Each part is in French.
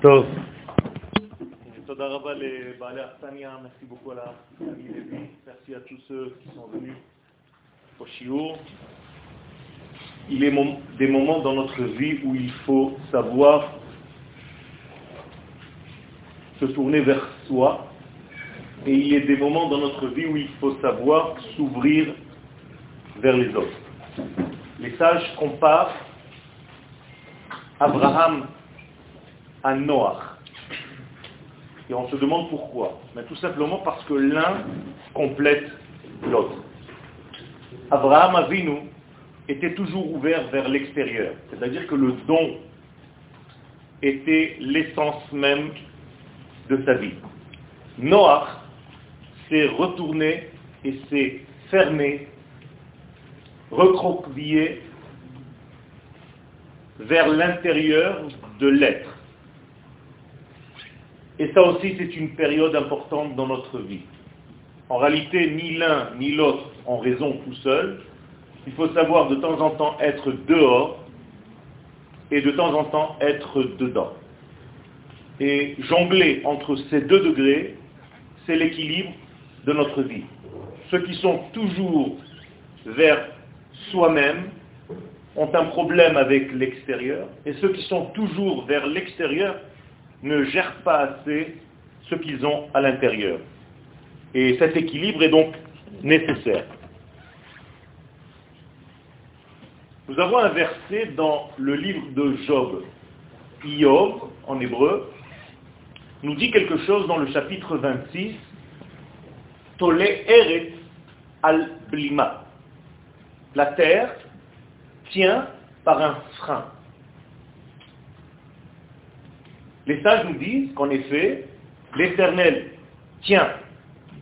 טוב. תודה רבה לבעלי האכסניה, merci beaucoup à la famille Lévi, merci à tous ceux qui sont venus au Chiour. Il est des moments dans notre vie où il faut savoir se tourner vers soi et il y a des moments dans notre vie où il faut savoir s'ouvrir vers les autres. Les sages comparent Abraham à Noach. Et on se demande pourquoi. Mais tout simplement parce que l'un complète l'autre. Abraham Avinu était toujours ouvert vers l'extérieur. C'est-à-dire que le don était l'essence même de sa vie. Noach s'est retourné et s'est fermé, recroquevillé vers l'intérieur de l'être. Et ça aussi, c'est une période importante dans notre vie. En réalité, ni l'un ni l'autre ont raison tout seul. Il faut savoir de temps en temps être dehors et de temps en temps être dedans. Et jongler entre ces deux degrés, c'est l'équilibre de notre vie. Ceux qui sont toujours vers soi-même ont un problème avec l'extérieur, et ceux qui sont toujours vers l'extérieur ne gèrent pas assez ce qu'ils ont à l'intérieur. Et cet équilibre est donc nécessaire. Nous avons un verset dans le livre de Job. Iov, en hébreu, nous dit quelque chose dans le chapitre 26, Tole Eret al Blima. La terre tient par un frein. Les sages nous disent qu'en effet, l'Éternel tient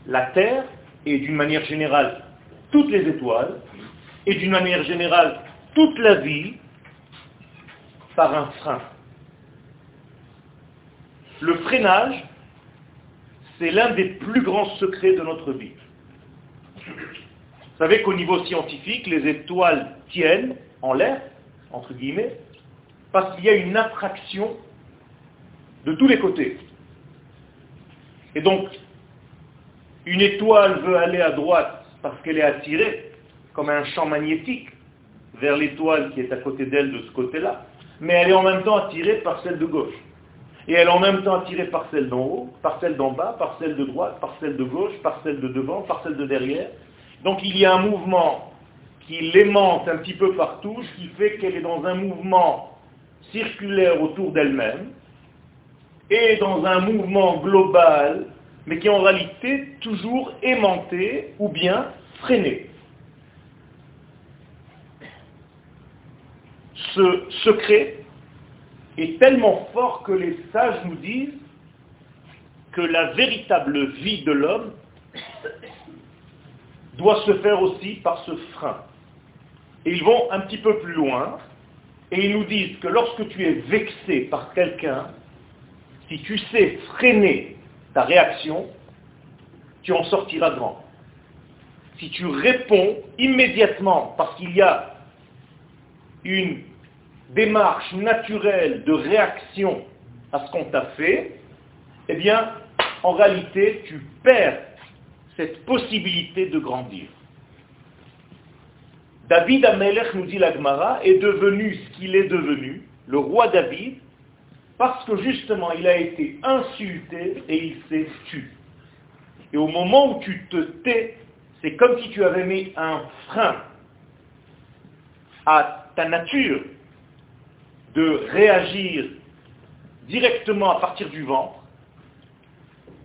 la terre et d'une manière générale toutes les étoiles et d'une manière générale toute la vie par un frein. Le freinage, c'est l'un des plus grands secrets de notre vie. Vous savez qu'au niveau scientifique, les étoiles tiennent en l'air, entre guillemets, parce qu'il y a une attraction de tous les côtés. Et donc, une étoile veut aller à droite parce qu'elle est attirée, comme un champ magnétique, vers l'étoile qui est à côté d'elle de ce côté-là. Mais elle est en même temps attirée par celle de gauche. Et elle est en même temps attirée par celle d'en haut, par celle d'en bas, par celle de droite, par celle de gauche, par celle de devant, par celle de derrière. Donc il y a un mouvement qui l'aimante un petit peu partout, ce qui fait qu'elle est dans un mouvement circulaire autour d'elle-même, et dans un mouvement global, mais qui est en réalité toujours aimanté ou bien freiné. Ce secret est tellement fort que les sages nous disent que la véritable vie de l'homme doit se faire aussi par ce frein. Et ils vont un petit peu plus loin, et ils nous disent que lorsque tu es vexé par quelqu'un, si tu sais freiner ta réaction, tu en sortiras grand. Si tu réponds immédiatement parce qu'il y a une démarche naturelle de réaction à ce qu'on t'a fait, eh bien, en réalité, tu perds cette possibilité de grandir. David Amelech, nous dit l'Agmara, est devenu ce qu'il est devenu, le roi David, parce que justement il a été insulté et il s'est tu. Et au moment où tu te tais, c'est comme si tu avais mis un frein à ta nature de réagir directement à partir du ventre.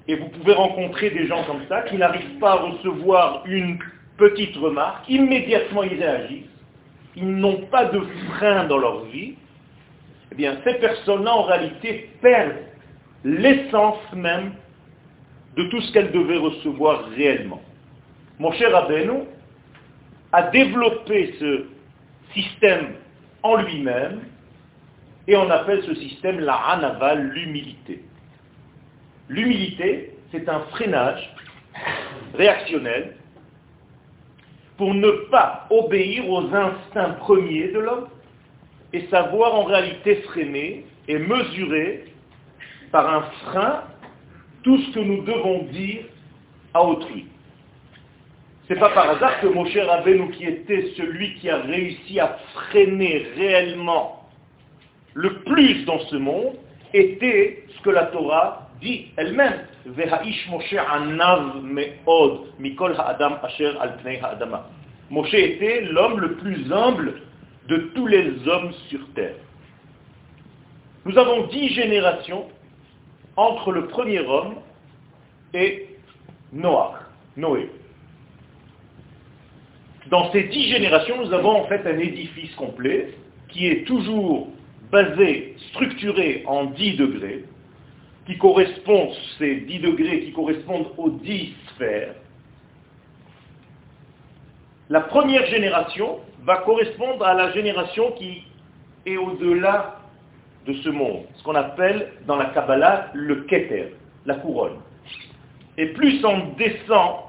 Et vous pouvez rencontrer des gens comme ça qui n'arrivent pas à recevoir une petite remarque, immédiatement ils réagissent. Ils n'ont pas de frein dans leur vie. Eh bien, ces personnes-là, en réalité, perdent l'essence même de tout ce qu'elles devaient recevoir réellement. Mon cher Abeno a développé ce système en lui-même et on appelle ce système la hanaval, l'humilité. L'humilité, c'est un freinage réactionnel pour ne pas obéir aux instincts premiers de l'homme et savoir en réalité freiner et mesurer par un frein tout ce que nous devons dire à autrui. C'est pas par hasard que Moshe Rabbeinu, qui était celui qui a réussi à freiner réellement le plus dans ce monde, était ce que la Torah dit elle-même. Moshe était l'homme le plus humble de tous les hommes sur terre. Nous avons dix générations entre le premier homme et Noé. Dans ces dix générations, nous avons en fait un édifice complet qui est toujours basé, structuré en dix degrés, qui correspondent, ces dix degrés qui correspondent aux dix sphères. La première génération va correspondre à la génération qui est au-delà de ce monde, ce qu'on appelle dans la Kabbalah le Keter, la couronne. Et plus on descend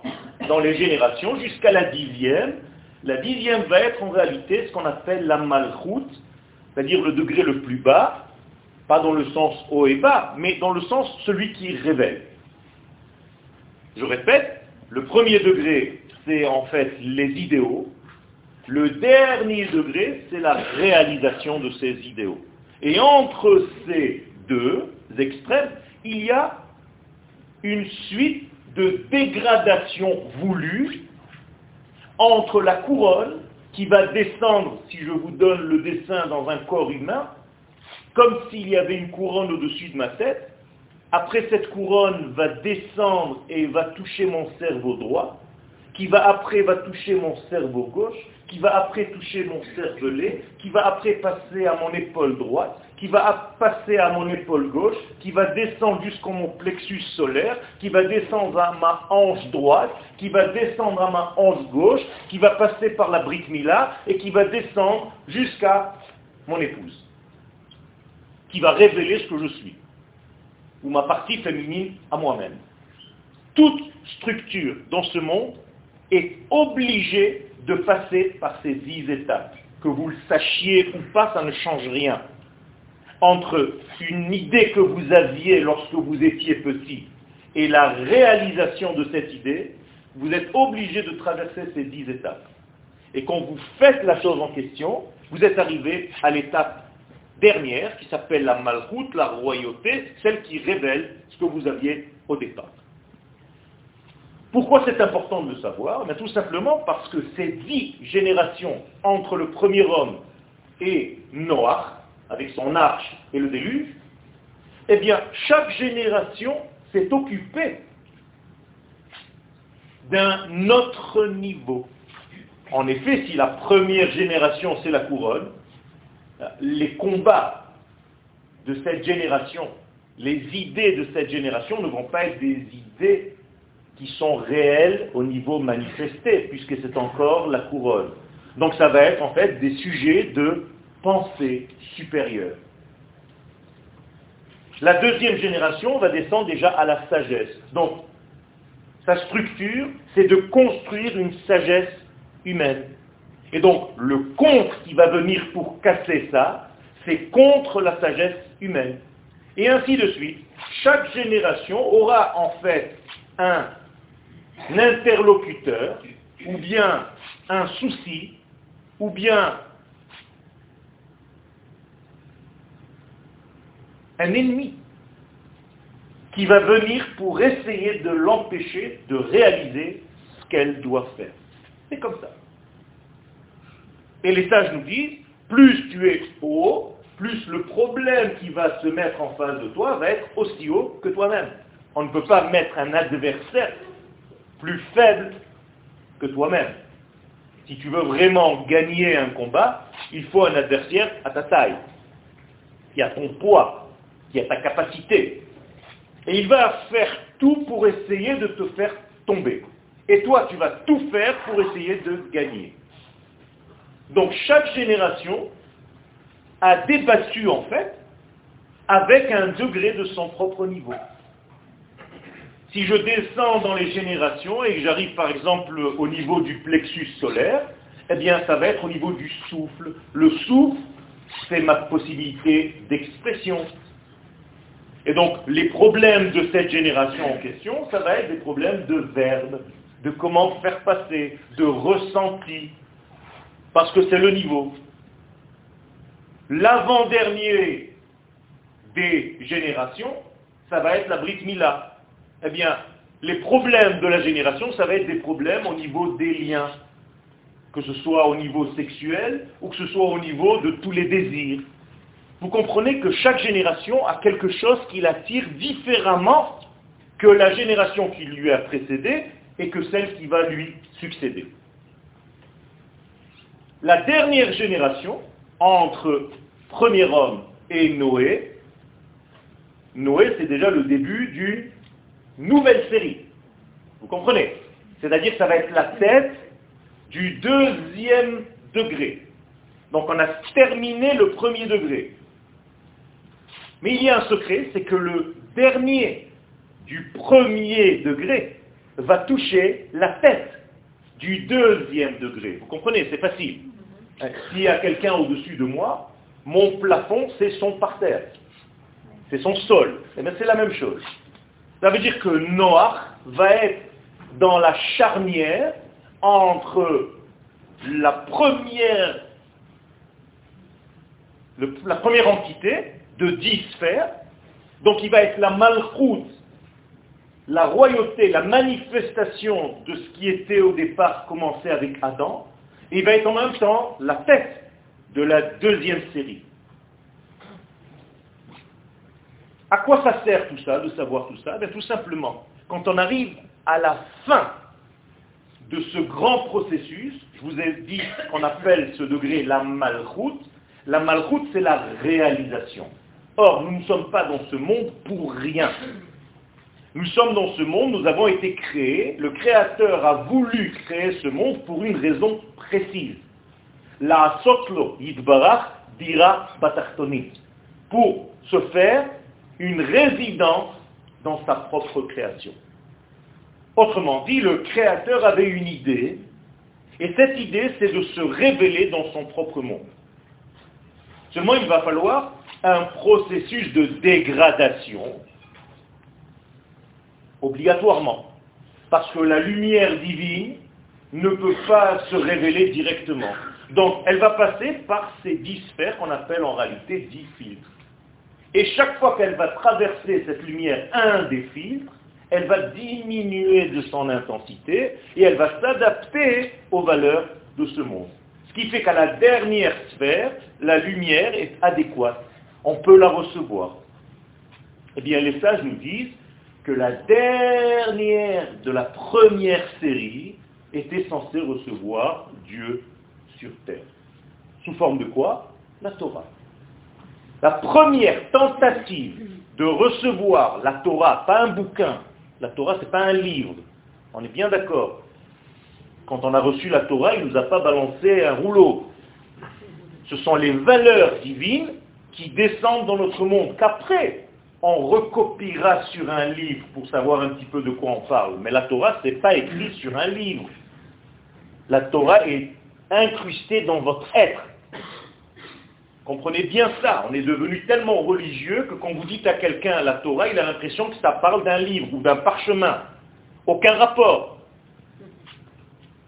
dans les générations jusqu'à la dixième, la dixième va être en réalité ce qu'on appelle la malchoute, c'est-à-dire le degré le plus bas, pas dans le sens haut et bas, mais dans le sens celui qui révèle. Je répète, le premier degré, c'est en fait les idéaux. Le dernier degré, c'est la réalisation de ces idéaux. Et entre ces deux extrêmes, il y a une suite de dégradations voulues entre la couronne qui va descendre, si je vous donne le dessin dans un corps humain, comme s'il y avait une couronne au-dessus de ma tête. Après, cette couronne va descendre et va toucher mon cerveau droit, qui va après va toucher mon cerveau gauche, qui va après toucher mon cervelet, qui va après passer à mon épaule droite, qui va passer à mon épaule gauche, qui va descendre jusqu'à mon plexus solaire, qui va descendre à ma hanche droite, qui va descendre à ma hanche gauche, qui va passer par la brique mila et qui va descendre jusqu'à mon épouse, qui va révéler ce que je suis, ou ma partie féminine à moi-même. Toute structure dans ce monde est obligée de passer par ces dix étapes. Que vous le sachiez ou pas, ça ne change rien. Entre une idée que vous aviez lorsque vous étiez petit et la réalisation de cette idée, vous êtes obligé de traverser ces dix étapes. Et quand vous faites la chose en question, vous êtes arrivé à l'étape dernière qui s'appelle la malroute, la royauté, celle qui révèle ce que vous aviez au départ. Pourquoi c'est important de le savoir eh Tout simplement parce que ces dix générations entre le premier homme et Noach, avec son arche et le déluge, eh bien, chaque génération s'est occupée d'un autre niveau. En effet, si la première génération c'est la couronne, les combats de cette génération, les idées de cette génération ne vont pas être des idées qui sont réels au niveau manifesté, puisque c'est encore la couronne. Donc ça va être en fait des sujets de pensée supérieure. La deuxième génération va descendre déjà à la sagesse. Donc, sa structure, c'est de construire une sagesse humaine. Et donc, le contre qui va venir pour casser ça, c'est contre la sagesse humaine. Et ainsi de suite. Chaque génération aura en fait un interlocuteur, ou bien un souci, ou bien un ennemi qui va venir pour essayer de l'empêcher de réaliser ce qu'elle doit faire. C'est comme ça. Et les sages nous disent, plus tu es haut, plus le problème qui va se mettre en face de toi va être aussi haut que toi-même. On ne peut pas mettre un adversaire plus faible que toi-même. Si tu veux vraiment gagner un combat, il faut un adversaire à ta taille, qui a ton poids, qui a ta capacité. Et il va faire tout pour essayer de te faire tomber. Et toi, tu vas tout faire pour essayer de gagner. Donc chaque génération a débattu en fait avec un degré de son propre niveau. Si je descends dans les générations et que j'arrive par exemple au niveau du plexus solaire, eh bien ça va être au niveau du souffle. Le souffle, c'est ma possibilité d'expression. Et donc, les problèmes de cette génération en question, ça va être des problèmes de verbe, de comment faire passer, de ressenti, parce que c'est le niveau. L'avant-dernier des générations, ça va être la Brit Mila. Eh bien, les problèmes de la génération, ça va être des problèmes au niveau des liens, que ce soit au niveau sexuel ou que ce soit au niveau de tous les désirs. Vous comprenez que chaque génération a quelque chose qui l'attire différemment que la génération qui lui a précédé et que celle qui va lui succéder. La dernière génération, entre premier homme et Noé, Noé c'est déjà le début d'une nouvelle série. Vous comprenez? C'est-à-dire que ça va être la tête du deuxième degré. Donc on a terminé le premier degré. Mais il y a un secret, c'est que le dernier du premier degré va toucher la tête du deuxième degré. Vous comprenez, c'est facile. S'il y a quelqu'un au-dessus de moi, mon plafond, c'est son parterre. C'est son sol. Et eh bien c'est la même chose. Ça veut dire que Noach va être dans la charnière entre la première, la première entité de dix sphères, donc il va être la malchoute, la royauté, la manifestation de ce qui était au départ commencé avec Adam, et il va être en même temps la tête de la deuxième série. À quoi ça sert tout ça, de savoir tout ça? Ben, Tout simplement, quand on arrive à la fin de ce grand processus, je vous ai dit qu'on appelle ce degré la malchoute, la malchoute c'est la réalisation. Or, nous ne sommes pas dans ce monde pour rien. Nous sommes dans ce monde, nous avons été créés, le Créateur a voulu créer ce monde pour une raison précise. La sotlo yidbarach dira batartoni. Pour se faire une résidence dans sa propre création. Autrement dit, le Créateur avait une idée, et cette idée, c'est de se révéler dans son propre monde. Seulement, il va falloir un processus de dégradation, obligatoirement, parce que la lumière divine ne peut pas se révéler directement. Donc, elle va passer par ces dix sphères qu'on appelle en réalité dix filtres. Et chaque fois qu'elle va traverser cette lumière, un des filtres, elle va diminuer de son intensité et elle va s'adapter aux valeurs de ce monde. Ce qui fait qu'à la dernière sphère, la lumière est adéquate. On peut la recevoir. Eh bien, les sages nous disent que la dernière de la première série était censée recevoir Dieu sur terre. Sous forme de quoi? La Torah. La première tentative de recevoir la Torah, pas un bouquin, la Torah c'est pas un livre, on est bien d'accord. Quand on a reçu la Torah, il ne nous a pas balancé un rouleau. Ce sont les valeurs divines qui descendent dans notre monde, qu'après on recopiera sur un livre pour savoir un petit peu de quoi on parle. Mais la Torah, ce n'est pas écrit sur un livre. La Torah est incrustée dans votre être. Comprenez bien ça. On est devenu tellement religieux que quand vous dites à quelqu'un la Torah, il a l'impression que ça parle d'un livre ou d'un parchemin. Aucun rapport.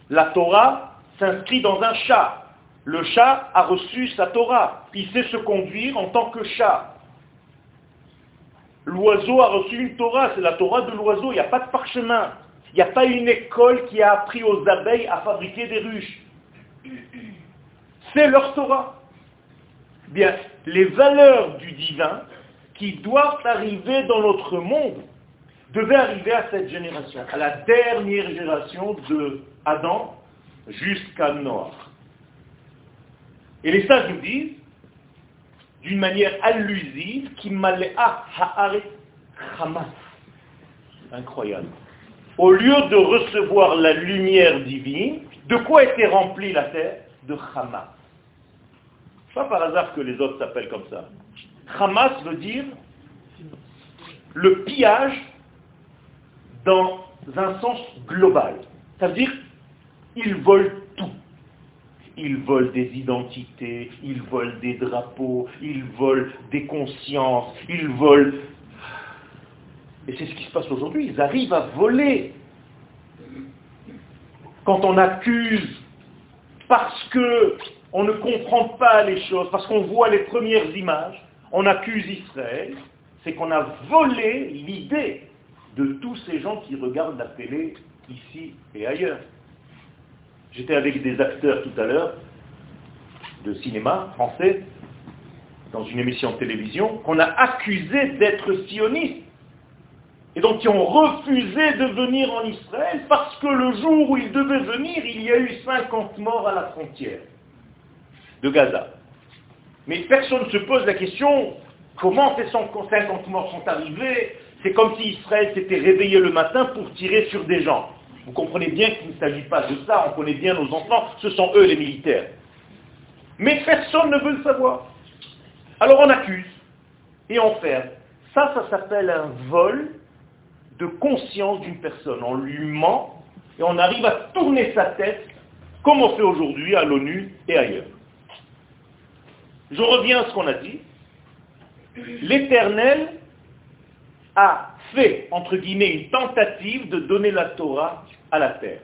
La Torah s'inscrit dans un chat. Le chat a reçu sa Torah. Il sait se conduire en tant que chat. L'oiseau a reçu une Torah, c'est la Torah de l'oiseau, il n'y a pas de parchemin. Il n'y a pas une école qui a appris aux abeilles à fabriquer des ruches. C'est leur Torah bien, les valeurs du divin qui doivent arriver dans notre monde devaient arriver à cette génération, à la dernière génération de Adam jusqu'à Noah. Et les sages nous disent, d'une manière allusive, à ha'are chamas. Incroyable. Au lieu de recevoir la lumière divine, de quoi était remplie la terre? De chamas. Pas par hasard que les autres s'appellent comme ça. Hamas veut dire le pillage dans un sens global. Ça veut dire ils volent tout. Ils volent des identités, ils volent des drapeaux, ils volent des consciences, ils volent Et c'est ce qui se passe aujourd'hui. Ils arrivent à voler. Quand on accuse parce que on ne comprend pas les choses, parce qu'on voit les premières images, on accuse Israël, c'est qu'on a volé l'idée de tous ces gens qui regardent la télé ici et ailleurs. J'étais avec des acteurs tout à l'heure de cinéma français dans une émission de télévision qu'on a accusé d'être sionistes. Et donc qui ont refusé de venir en Israël parce que le jour où ils devaient venir, il y a eu 50 morts à la frontière de Gaza. Mais personne ne se pose la question, comment ces 50 morts sont arrivés? C'est comme si Israël s'était réveillé le matin pour tirer sur des gens. Vous comprenez bien qu'il ne s'agit pas de ça, on connaît bien nos enfants, ce sont eux les militaires. Mais personne ne veut le savoir. Alors on accuse et on ferme. Ça, ça s'appelle un vol de conscience d'une personne. On lui ment et on arrive à tourner sa tête comme on fait aujourd'hui à l'ONU et ailleurs. Je reviens à ce qu'on a dit. L'Éternel a fait, entre guillemets, une tentative de donner la Torah à la terre.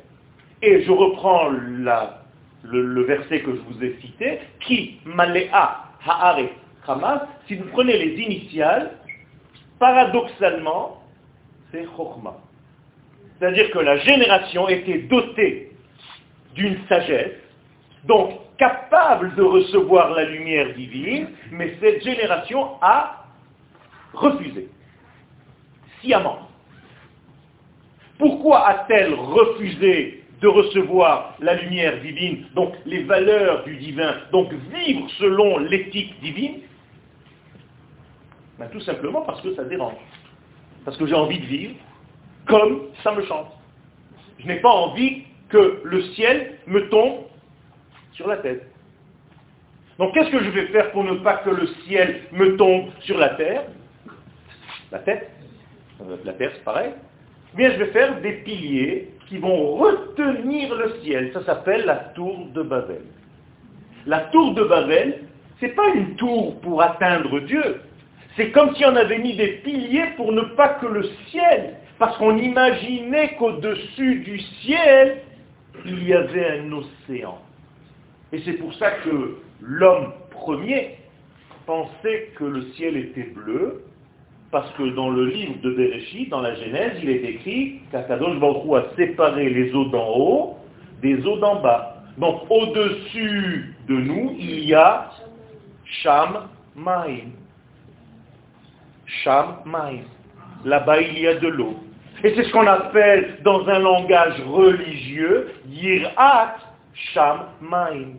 Et je reprends le, verset que je vous ai cité, qui malea ha'are hamas, si vous prenez les initiales, paradoxalement, c'est chokma. C'est-à-dire que la génération était dotée d'une sagesse, capable de recevoir la lumière divine, mais cette génération a refusé, sciemment. Pourquoi a-t-elle refusé de recevoir la lumière divine, donc les valeurs du divin, donc vivre selon l'éthique divine? Ben, Tout simplement parce que ça dérange. Parce que j'ai envie de vivre comme ça me chante. Je n'ai pas envie que le ciel me tombe sur la tête. Donc qu'est-ce que je vais faire pour ne pas que le ciel me tombe sur la terre? La tête euh, La terre, c'est pareil. Eh bien, je vais faire des piliers qui vont retenir le ciel. Ça s'appelle la tour de Babel. La tour de Babel, ce n'est pas une tour pour atteindre Dieu. C'est comme si on avait mis des piliers pour ne pas que le ciel, parce qu'on imaginait qu'au-dessus du ciel, il y avait un océan. Et c'est pour ça que l'homme premier pensait que le ciel était bleu, parce que dans le livre de Bereshit, dans la Genèse, il est écrit qu'Akadosh Baruch a séparé les eaux d'en haut des eaux d'en bas. Donc au-dessus de nous, il y a Sham Maïm. Sham Maïm. Là-bas, il y a de l'eau. Et c'est ce qu'on appelle dans un langage religieux, Yirat Sham Maïm.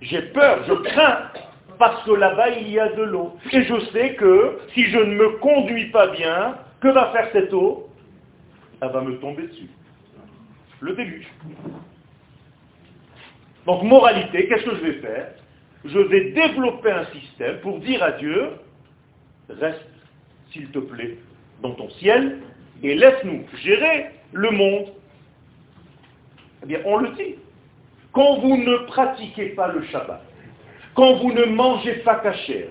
J'ai peur, je crains, parce que là-bas il y a de l'eau. Et je sais que si je ne me conduis pas bien, que va faire cette eau? Elle va me tomber dessus. Le déluge. Donc moralité, qu'est-ce que je vais faire? Je vais développer un système pour dire à Dieu, reste, s'il te plaît, dans ton ciel, et laisse-nous gérer le monde. Eh bien, on le dit. Quand vous ne pratiquez pas le Shabbat, quand vous ne mangez pas cachère,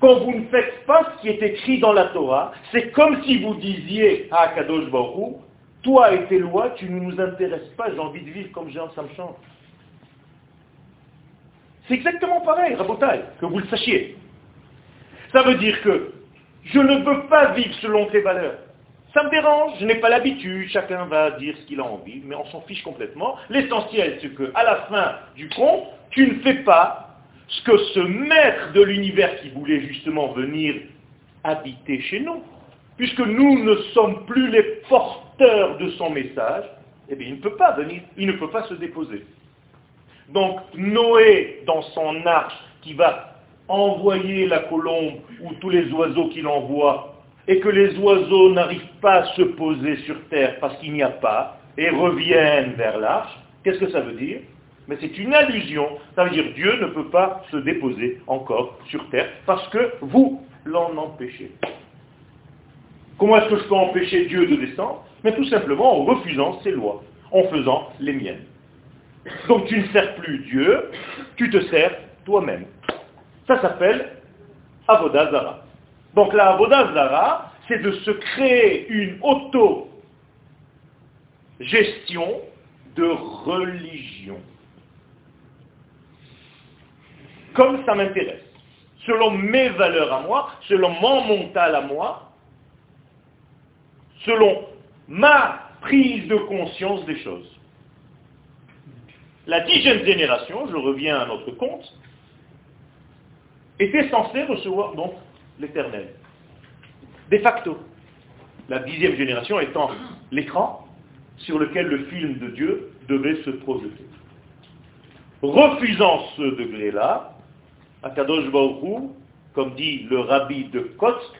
quand vous ne faites pas ce qui est écrit dans la Torah, c'est comme si vous disiez à Akadosh Baruch toi et tes lois, tu ne nous intéresses pas, j'ai envie de vivre comme j'ai ça me chante. C'est exactement pareil, Rabotai, que vous le sachiez. Ça veut dire que je ne veux pas vivre selon tes valeurs. Ça me dérange, je n'ai pas l'habitude, chacun va dire ce qu'il a envie, mais on s'en fiche complètement. L'essentiel, c'est qu'à la fin du compte, tu ne fais pas ce que ce maître de l'univers qui voulait justement venir habiter chez nous, puisque nous ne sommes plus les porteurs de son message, eh bien il ne peut pas venir, il ne peut pas se déposer. Donc Noé, dans son arche, qui va envoyer la colombe ou tous les oiseaux qu'il envoie et que les oiseaux n'arrivent pas à se poser sur terre parce qu'il n'y a pas, et reviennent vers l'arche, qu'est-ce que ça veut dire? Mais c'est une allusion. Ça veut dire Dieu ne peut pas se déposer encore sur terre parce que vous l'en empêchez. Comment est-ce que je peux empêcher Dieu de descendre? Mais tout simplement en refusant ses lois, en faisant les miennes. Donc tu ne sers plus Dieu, tu te sers toi-même. Ça s'appelle Avodazara. Donc la Zara, c'est de se créer une auto-gestion de religion. Comme ça m'intéresse. Selon mes valeurs à moi, selon mon mental à moi, selon ma prise de conscience des choses. La dixième génération, je reviens à notre compte, était censée recevoir donc l'éternel. De facto. La dixième génération étant l'écran sur lequel le film de Dieu devait se projeter. Refusant ce degré-là, Akadosh Baruch comme dit le rabbi de Kotsk,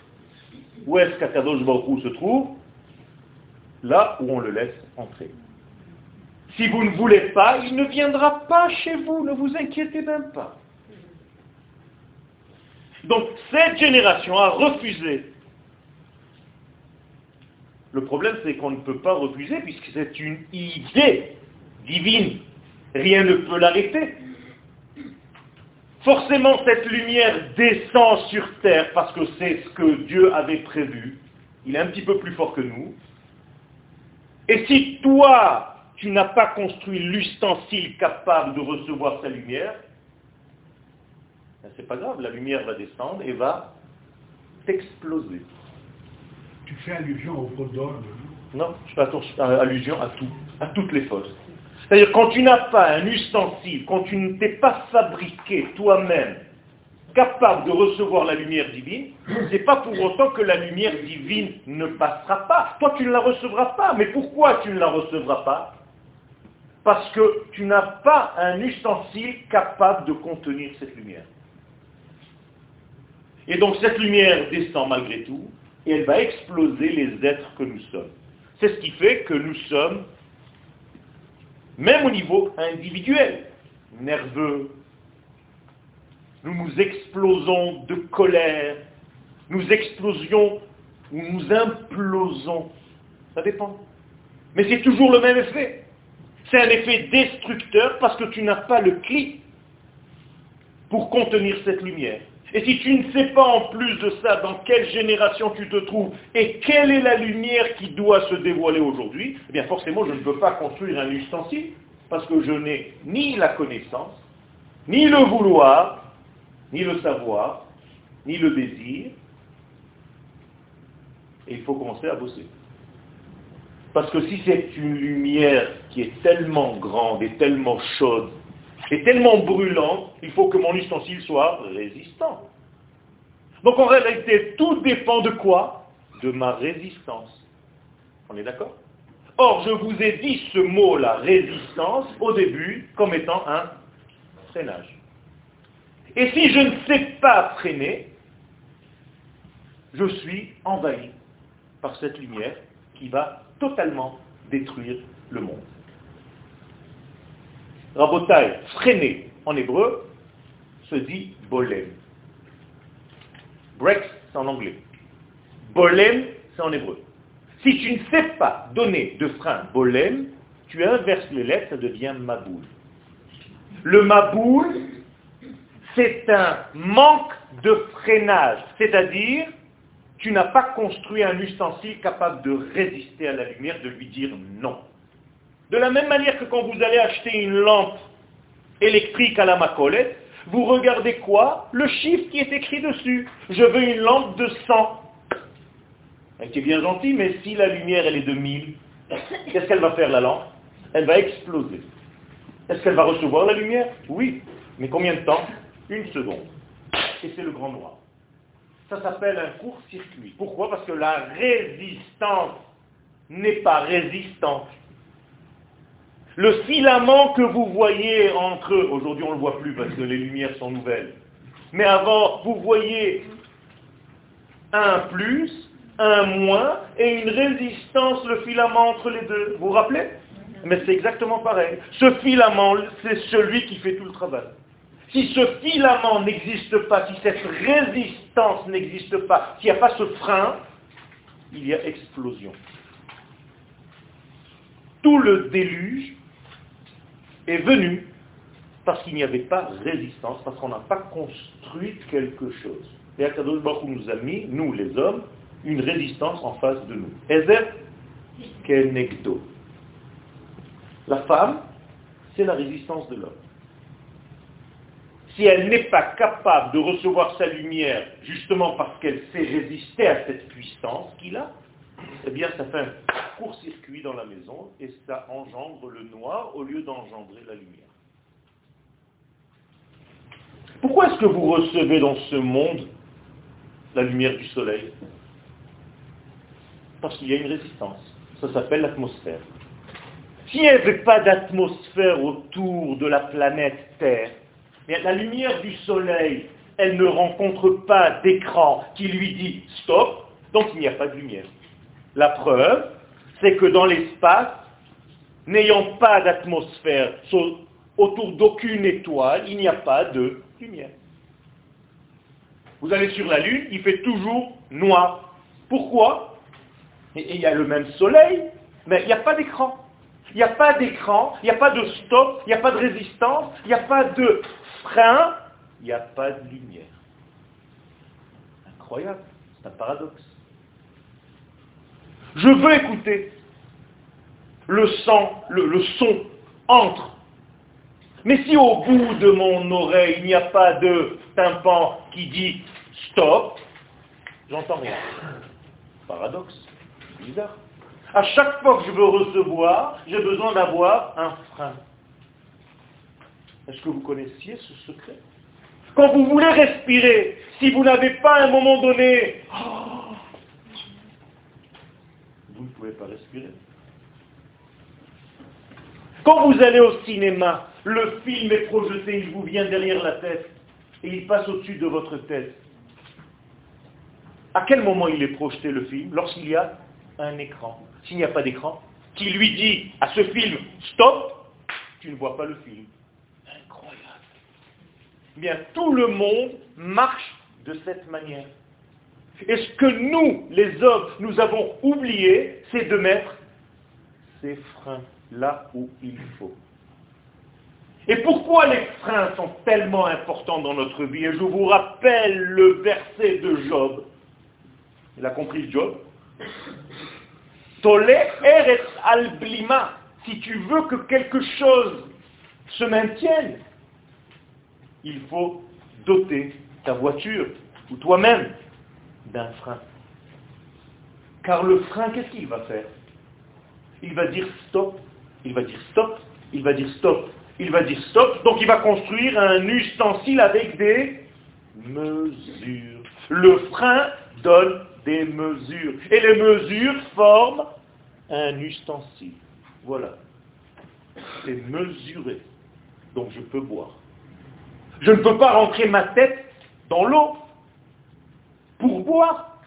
où est-ce qu'Akadosh Baruch se trouve? Là où on le laisse entrer. Si vous ne voulez pas, il ne viendra pas chez vous, ne vous inquiétez même pas. Donc cette génération a refusé. Le problème, c'est qu'on ne peut pas refuser puisque c'est une idée divine. Rien ne peut l'arrêter. Forcément, cette lumière descend sur terre parce que c'est ce que Dieu avait prévu. Il est un petit peu plus fort que nous. Et si toi, tu n'as pas construit l'ustensile capable de recevoir sa lumière, c'est pas grave, la lumière va descendre et va t'exploser. Tu fais allusion au faux Non, je fais allusion à tout, à toutes les fausses. C'est-à-dire quand tu n'as pas un ustensile, quand tu ne t'es pas fabriqué toi-même capable de recevoir la lumière divine, c'est pas pour autant que la lumière divine ne passera pas. Toi, tu ne la recevras pas. Mais pourquoi tu ne la recevras pas? Parce que tu n'as pas un ustensile capable de contenir cette lumière. Et donc cette lumière descend malgré tout, et elle va exploser les êtres que nous sommes. C'est ce qui fait que nous sommes même au niveau individuel, nerveux. Nous nous explosons de colère, nous explosions ou nous implosons. Ça dépend. Mais c'est toujours le même effet. C'est un effet destructeur parce que tu n'as pas le clic pour contenir cette lumière. Et si tu ne sais pas en plus de ça dans quelle génération tu te trouves et quelle est la lumière qui doit se dévoiler aujourd'hui, eh bien forcément je ne peux pas construire un ustensile parce que je n'ai ni la connaissance, ni le vouloir, ni le savoir, ni le désir. Et il faut commencer à bosser. Parce que si c'est une lumière qui est tellement grande et tellement chaude et tellement brûlante, il faut que mon ustensile soit résistant. Donc en réalité, tout dépend de quoi? De ma résistance. On est d'accord? Or, je vous ai dit ce mot-là, résistance, au début, comme étant un freinage. Et si je ne sais pas freiner, je suis envahi par cette lumière qui va totalement détruire le monde. Rabotai, freiner en hébreu, se dit bolem. Break, c'est en anglais. Bolem, c'est en hébreu. Si tu ne sais pas donner de frein bolem, tu inverses les lettres, ça devient maboul. Le maboul, c'est un manque de freinage, c'est-à-dire tu n'as pas construit un ustensile capable de résister à la lumière, de lui dire non. De la même manière que quand vous allez acheter une lampe électrique à la macolette, vous regardez quoi? Le chiffre qui est écrit dessus. Je veux une lampe de 100. Elle bien gentille, mais si la lumière elle est de 1000, qu'est-ce qu'elle va faire la lampe? Elle va exploser. Est-ce qu'elle va recevoir la lumière? Oui. Mais combien de temps? Une seconde. Et c'est le grand noir. Ça s'appelle un court-circuit. Pourquoi? Parce que la résistance n'est pas résistante. Le filament que vous voyez entre eux, aujourd'hui on ne le voit plus parce que les lumières sont nouvelles, mais avant vous voyez un plus, un moins et une résistance, le filament entre les deux. Vous vous rappelez? Mais c'est exactement pareil. Ce filament, c'est celui qui fait tout le travail. Si ce filament n'existe pas, si cette résistance n'existe pas, s'il n'y a pas ce frein, il y a explosion. Tout le déluge est venu parce qu'il n'y avait pas résistance, parce qu'on n'a pas construit quelque chose. Et Akadosh Baruch nous a mis, nous les hommes, une résistance en face de nous. Ezer kenegdo. La femme, c'est la résistance de l'homme. Si elle n'est pas capable de recevoir sa lumière, justement parce qu'elle sait résister à cette puissance qu'il a, eh bien ça fait un court-circuit dans la maison et ça engendre le noir au lieu d'engendrer la lumière. Pourquoi est-ce que vous recevez dans ce monde la lumière du soleil? Parce qu'il y a une résistance. Ça s'appelle l'atmosphère. S'il n'y avait pas d'atmosphère autour de la planète Terre, la lumière du soleil, elle ne rencontre pas d'écran qui lui dit stop, donc il n'y a pas de lumière. La preuve, c'est que dans l'espace, n'ayant pas d'atmosphère autour d'aucune étoile, il n'y a pas de lumière. Vous allez sur la Lune, il fait toujours noir. Pourquoi? Et il y a le même soleil, mais il n'y a pas d'écran. Il n'y a pas d'écran, il n'y a pas de stop, il n'y a pas de résistance, il n'y a pas de frein, il n'y a pas de lumière. Incroyable, c'est un paradoxe. Je veux écouter. Le sang, le, son entre. Mais si au bout de mon oreille, il n'y a pas de tympan qui dit stop, j'entends rien. Paradoxe. Bizarre. À chaque fois que je veux recevoir, j'ai besoin d'avoir un frein. Est-ce que vous connaissiez ce secret? Quand vous voulez respirer, si vous n'avez pas à un moment donné, vous ne pouvez pas respirer. Quand vous allez au cinéma, le film est projeté, il vous vient derrière la tête et il passe au-dessus de votre tête. À quel moment il est projeté le film? Lorsqu'il y a un écran. S'il n'y a pas d'écran, qui lui dit à ce film, stop, tu ne vois pas le film. Incroyable. Bien, tout le monde marche de cette manière. Et ce que nous, les hommes, nous avons oublié, c'est de mettre ces freins là où il faut. Et pourquoi les freins sont tellement importants dans notre vie? Et je vous rappelle le verset de Job. Il a compris Job Tolé Eretz al blima. Si tu veux que quelque chose se maintienne, il faut doter ta voiture ou toi-même d'un frein. Car le frein, qu'est-ce qu'il va faire? Il va dire stop, il va dire stop, il va dire stop, il va dire stop. Donc il va construire un ustensile avec des mesures. Le frein donne des mesures. Et les mesures forment un ustensile. Voilà. C'est mesuré. Donc je peux boire. Je ne peux pas rentrer ma tête dans l'eau pour boire.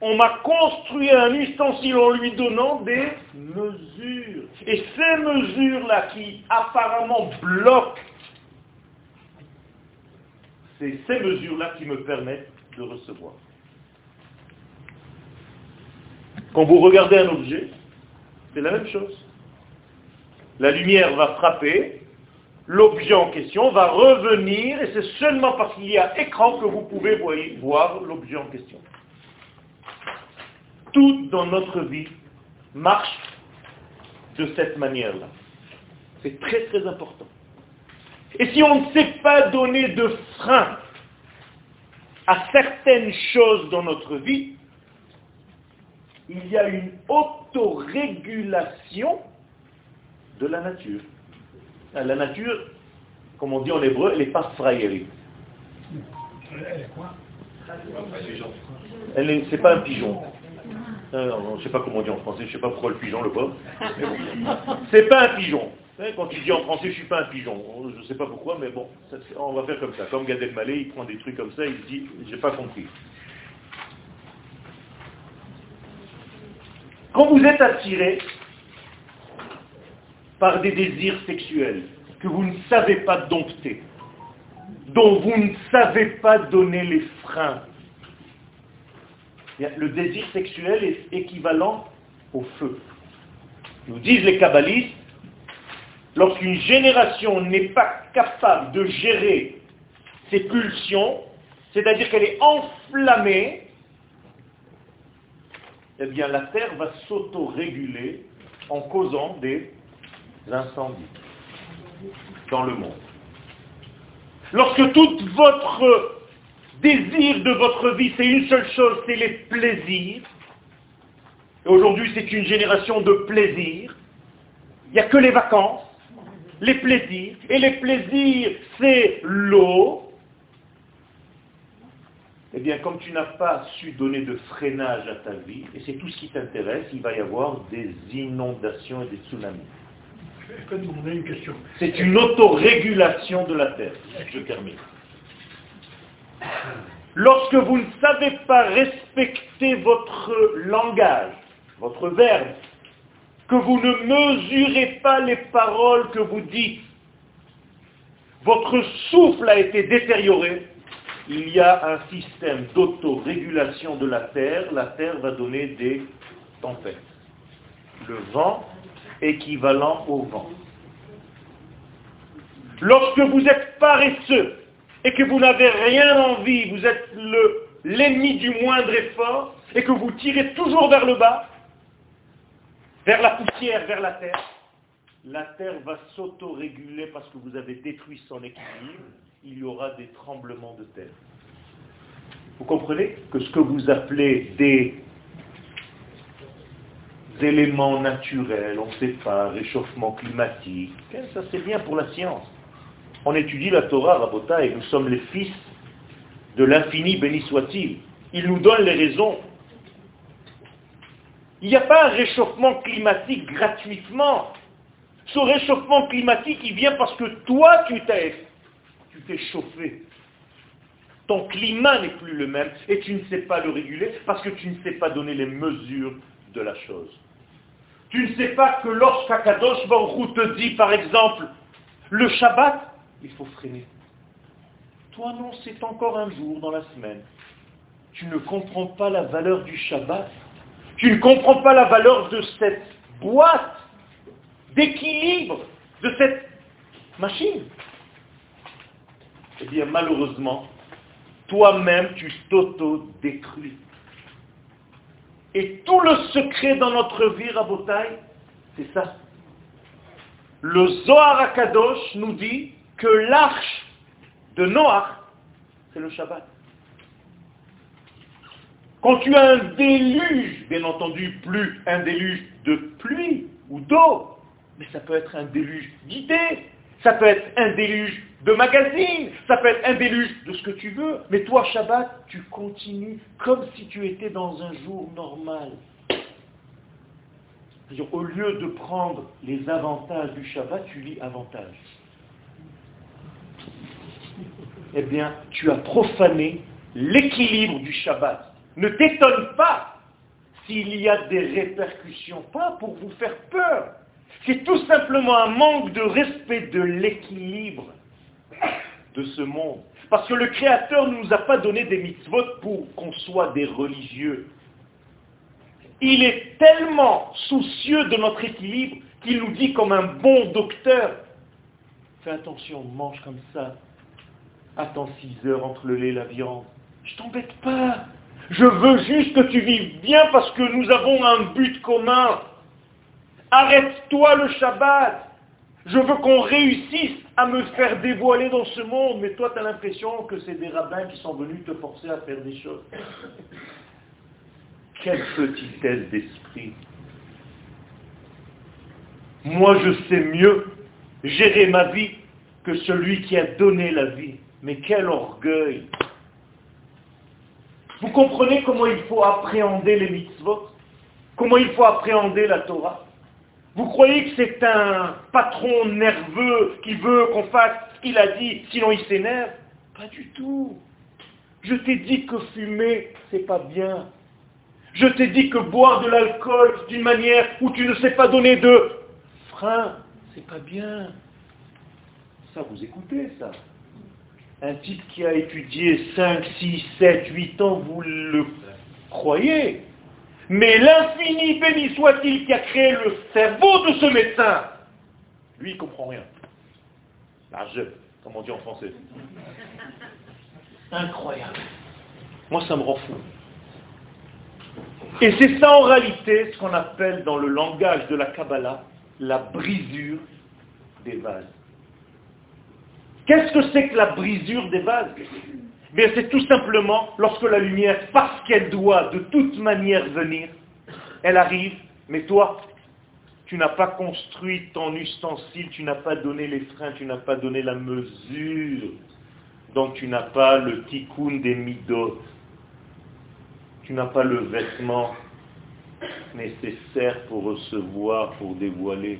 On m'a construit un ustensile en lui donnant des mesures. Et ces mesures-là qui apparemment bloquent, c'est ces mesures-là qui me permettent de recevoir. Quand vous regardez un objet, c'est la même chose. La lumière va frapper, l'objet en question va revenir, et c'est seulement parce qu'il y a écran que vous pouvez voir l'objet en question. Tout dans notre vie marche de cette manière-là. C'est très très important. Et si on ne sait pas donner de frein à certaines choses dans notre vie, il y a une autorégulation de la nature. La nature, comme on dit en hébreu, elle n'est pas frayerie. Elle est quoi Elle c'est pas un pigeon. Euh, je ne sais pas comment on dit en français, je ne sais pas pourquoi le pigeon, le pauvre. C'est pas un pigeon. Quand tu dis en français, je ne suis pas un pigeon. Je ne sais pas pourquoi, mais bon, on va faire comme ça. Comme Gad Elmaleh, il prend des trucs comme ça, il dit, j'ai pas compris. Quand vous êtes attiré par des désirs sexuels que vous ne savez pas dompter, dont vous ne savez pas donner les freins, le désir sexuel est équivalent au feu. Nous disent les kabbalistes, lorsqu'une génération n'est pas capable de gérer ses pulsions, c'est-à-dire qu'elle est enflammée, eh bien la terre va s'auto-réguler en causant des incendies dans le monde. Lorsque tout votre désir de votre vie, c'est une seule chose, c'est les plaisirs, et aujourd'hui c'est une génération de plaisirs, il n'y a que les vacances, les plaisirs, et les plaisirs c'est l'eau, eh bien, comme tu n'as pas su donner de freinage à ta vie, et c'est tout ce qui t'intéresse, il va y avoir des inondations et des tsunamis. Une. C'est une autorégulation de la terre. Je termine. Lorsque vous ne savez pas respecter votre langage, votre verbe, que vous ne mesurez pas les paroles que vous dites, votre souffle a été détérioré, il y a un système d'autorégulation de la terre, la terre va donner des tempêtes. Le vent équivalent au vent. Lorsque vous êtes paresseux et que vous n'avez rien envie, vous êtes l'ennemi du moindre effort et que vous tirez toujours vers le bas, vers la poussière, vers la terre, la terre va s'autoréguler parce que vous avez détruit son équilibre, il y aura des tremblements de terre. Vous comprenez que ce que vous appelez des éléments naturels, on ne sait pas, réchauffement climatique, ça c'est bien pour la science. On étudie la Torah, Rabota, et nous sommes les fils de l'infini, béni soit-il. Il nous donne les raisons. Il n'y a pas un réchauffement climatique gratuitement. Ce réchauffement climatique, il vient parce que toi, tu t'es, tu t'es chauffé. Ton climat n'est plus le même et tu ne sais pas le réguler parce que tu ne sais pas donner les mesures de la chose. Tu ne sais pas que lorsqu'Akadosh Baruch te dit, par exemple, le Shabbat, il faut freiner. Toi non, c'est encore un jour dans la semaine. Tu ne comprends pas la valeur du Shabbat. Tu ne comprends pas la valeur de cette boîte d'équilibre, de cette machine. Eh bien, malheureusement, toi-même, tu t'auto-détruis. Et tout le secret dans notre vie, Rabotai, c'est ça. Le Zohar Akadosh nous dit que l'arche de Noach, c'est le Shabbat. Quand tu as un déluge, bien entendu, plus un déluge de pluie ou d'eau, mais ça peut être un déluge d'idées, ça peut être un déluge de magazines, ça peut être un déluge de ce que tu veux, mais toi, Shabbat, tu continues comme si tu étais dans un jour normal. Au lieu de prendre les avantages du Shabbat, tu lis avantages. Eh bien, tu as profané l'équilibre du Shabbat. Ne t'étonne pas s'il y a des répercussions, pas pour vous faire peur. C'est tout simplement un manque de respect de l'équilibre ce monde. Parce que le Créateur ne nous a pas donné des mitzvot pour qu'on soit des religieux. Il est tellement soucieux de notre équilibre qu'il nous dit comme un bon docteur, fais attention, mange comme ça, attends six heures entre le lait et la viande. Je t'embête pas. Je veux juste que tu vives bien parce que nous avons un but commun. Arrête-toi le Shabbat. Je veux qu'on réussisse à me faire dévoiler dans ce monde, mais toi tu as l'impression que c'est des rabbins qui sont venus te forcer à faire des choses. Quelle petitesse d'esprit. Moi je sais mieux gérer ma vie que celui qui a donné la vie. Mais quel orgueil Vous comprenez comment il faut appréhender les mitzvot? Comment il faut appréhender la Torah? Vous croyez que c'est un patron nerveux qui veut qu'on fasse ce qu'il a dit, sinon il s'énerve? Pas du tout. Je t'ai dit que fumer, c'est pas bien. Je t'ai dit que boire de l'alcool d'une manière où tu ne sais pas donner de frein, c'est pas bien. Ça, vous écoutez ça? Un type qui a étudié 5, 6, 7, 8 ans, vous le croyez? Mais l'infini béni soit-il qui a créé le cerveau de ce médecin, lui, il ne comprend rien. je, comme on dit en français. Incroyable. Moi, ça me rend fou. Et c'est ça en réalité ce qu'on appelle dans le langage de la Kabbalah la brisure des vases. Qu'est-ce que c'est que la brisure des vases? Bien, c'est tout simplement lorsque la lumière, parce qu'elle doit de toute manière venir, elle arrive, mais toi, tu n'as pas construit ton ustensile, tu n'as pas donné les freins, tu n'as pas donné la mesure. Donc tu n'as pas le tikkun des midot. Tu n'as pas le vêtement nécessaire pour recevoir, pour dévoiler.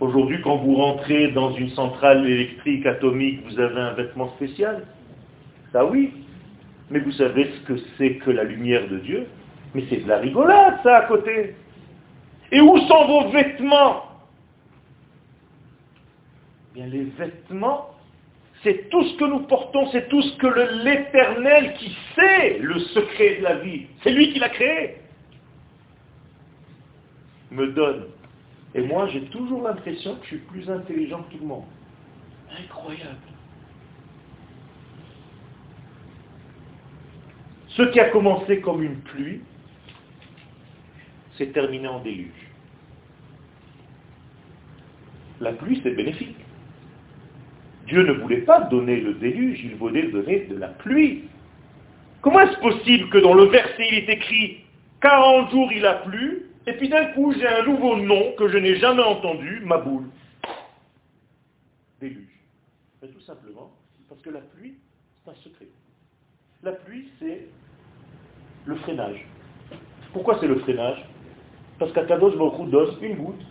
Aujourd'hui, quand vous rentrez dans une centrale électrique atomique, vous avez un vêtement spécial. Ça oui. Mais vous savez ce que c'est que la lumière de Dieu? Mais c'est de la rigolade, ça, à côté. Et où sont vos vêtements? Bien, les vêtements, c'est tout ce que nous portons, c'est tout ce que l'éternel qui sait le secret de la vie, c'est lui qui l'a créé, me donne. Et moi, j'ai toujours l'impression que je suis plus intelligent que tout le monde. Incroyable. Ce qui a commencé comme une pluie s'est terminé en déluge. La pluie, c'est bénéfique. Dieu ne voulait pas donner le déluge, il voulait donner de la pluie. Comment est-ce possible que dans le verset il est écrit 40 jours il a plu, et puis d'un coup j'ai un nouveau nom que je n'ai jamais entendu, ma boule Déluge. Tout simplement parce que la pluie, c'est un secret. La pluie, c'est le freinage. Pourquoi c'est le freinage? Parce qu'Akadosh Baruch donne une goutte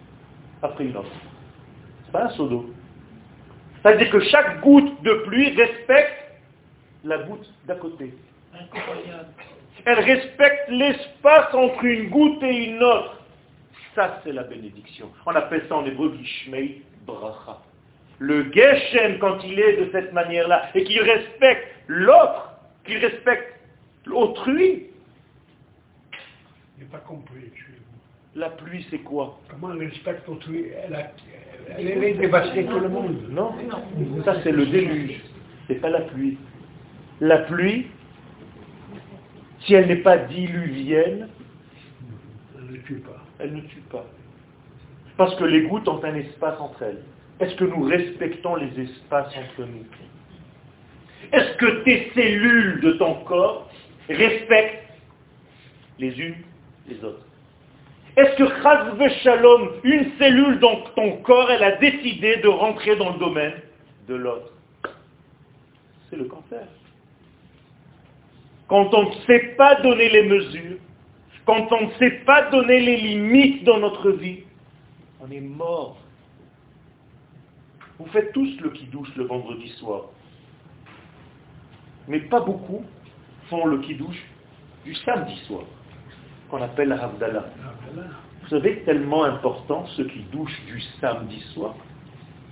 après une autre. C'est pas un seau d'eau. C'est-à-dire que chaque goutte de pluie respecte la goutte d'à côté. Incroyable. Elle respecte l'espace entre une goutte et une autre. Ça, c'est la bénédiction. On appelle ça en hébreu Gishmei Bracha. Le Geshem, quand il est de cette manière-là, et qu'il respecte l'autre, qu'il respecte l'autrui. Je n'ai pas compris. La pluie, c'est quoi? Comment elle respecte autrui Elle, a, elle dévasté tout le monde. Non, ça c'est le déluge. C'est pas la pluie. La pluie, si elle n'est pas diluvienne, elle ne tue pas. Elle ne tue pas. Parce que les gouttes ont un espace entre elles. Est-ce que nous respectons les espaces entre nous? Est-ce que tes cellules de ton corps respectent les unes Est-ce que Chazve Shalom, une cellule dans ton corps, elle a décidé de rentrer dans le domaine de l'autre? C'est le cancer. Quand on ne sait pas donner les mesures, quand on ne sait pas donner les limites dans notre vie, on est mort. Vous faites tous le qui-douche le vendredi soir. Mais pas beaucoup font le qui-douche du samedi soir, qu'on appelle la Havdalah. Vous savez, tellement important ce qui douche du samedi soir.